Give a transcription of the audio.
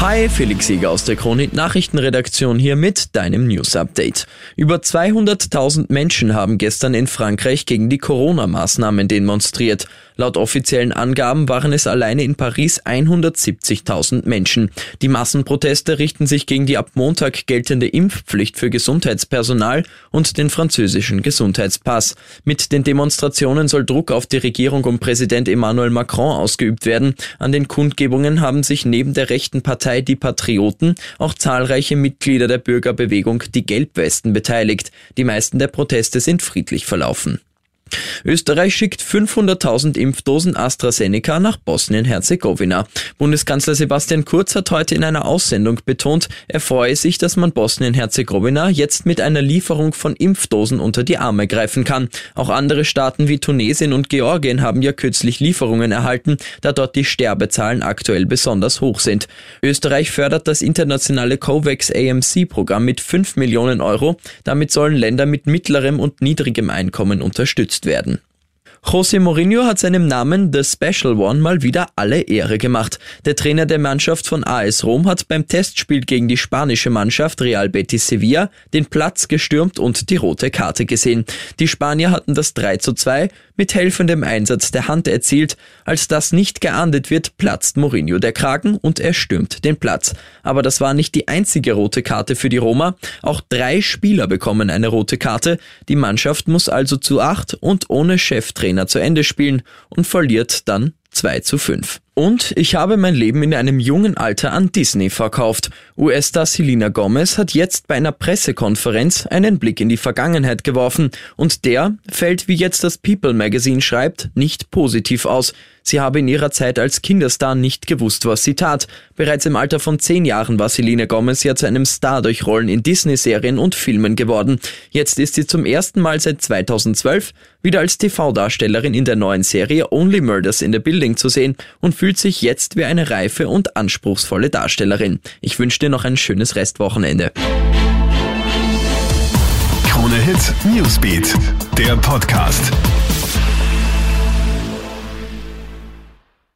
Hi, Felix Sieger aus der Chronik Nachrichtenredaktion hier mit deinem News Update. Über 200.000 Menschen haben gestern in Frankreich gegen die Corona-Maßnahmen demonstriert. Laut offiziellen Angaben waren es alleine in Paris 170.000 Menschen. Die Massenproteste richten sich gegen die ab Montag geltende Impfpflicht für Gesundheitspersonal und den französischen Gesundheitspass. Mit den Demonstrationen soll Druck auf die Regierung um Präsident Emmanuel Macron ausgeübt werden. An den Kundgebungen haben sich neben der rechten Partei Partei Die Patrioten auch zahlreiche Mitglieder der Bürgerbewegung Die Gelbwesten beteiligt. Die meisten der Proteste sind friedlich verlaufen. Österreich schickt 500.000 Impfdosen AstraZeneca nach Bosnien-Herzegowina. Bundeskanzler Sebastian Kurz hat heute in einer Aussendung betont, er freue sich, dass man Bosnien-Herzegowina jetzt mit einer Lieferung von Impfdosen unter die Arme greifen kann. Auch andere Staaten wie Tunesien und Georgien haben ja kürzlich Lieferungen erhalten, da dort die Sterbezahlen aktuell besonders hoch sind. Österreich fördert das internationale COVAX AMC-Programm mit 5 Millionen Euro. Damit sollen Länder mit mittlerem und niedrigem Einkommen unterstützt genutzt werden. José Mourinho hat seinem Namen The Special One mal wieder alle Ehre gemacht. Der Trainer der Mannschaft von AS Rom hat beim Testspiel gegen die spanische Mannschaft Real Betis Sevilla den Platz gestürmt und die rote Karte gesehen. Die Spanier hatten das 3 zu 2 mit helfendem Einsatz der Hand erzielt. Als das nicht geahndet wird, platzt Mourinho der Kragen und er stürmt den Platz. Aber das war nicht die einzige rote Karte für die Roma. Auch drei Spieler bekommen eine rote Karte. Die Mannschaft muss also zu acht und ohne Cheftrainer Trainer zu Ende spielen und verliert dann 2 zu 5. Und ich habe mein Leben in einem jungen Alter an Disney verkauft. US-Star Selena Gomez hat jetzt bei einer Pressekonferenz einen Blick in die Vergangenheit geworfen und der fällt, wie jetzt das People Magazine schreibt, nicht positiv aus. Sie habe in ihrer Zeit als Kinderstar nicht gewusst, was sie tat. Bereits im Alter von zehn Jahren war Selena Gomez ja zu einem Star durch Rollen in Disney-Serien und Filmen geworden. Jetzt ist sie zum ersten Mal seit 2012 wieder als TV-Darstellerin in der neuen Serie Only Murders in the Building zu sehen und fühlt sich jetzt wie eine reife und anspruchsvolle Darstellerin. Ich wünsche dir noch ein schönes Restwochenende. Krone Hit Newsbeat, der Podcast.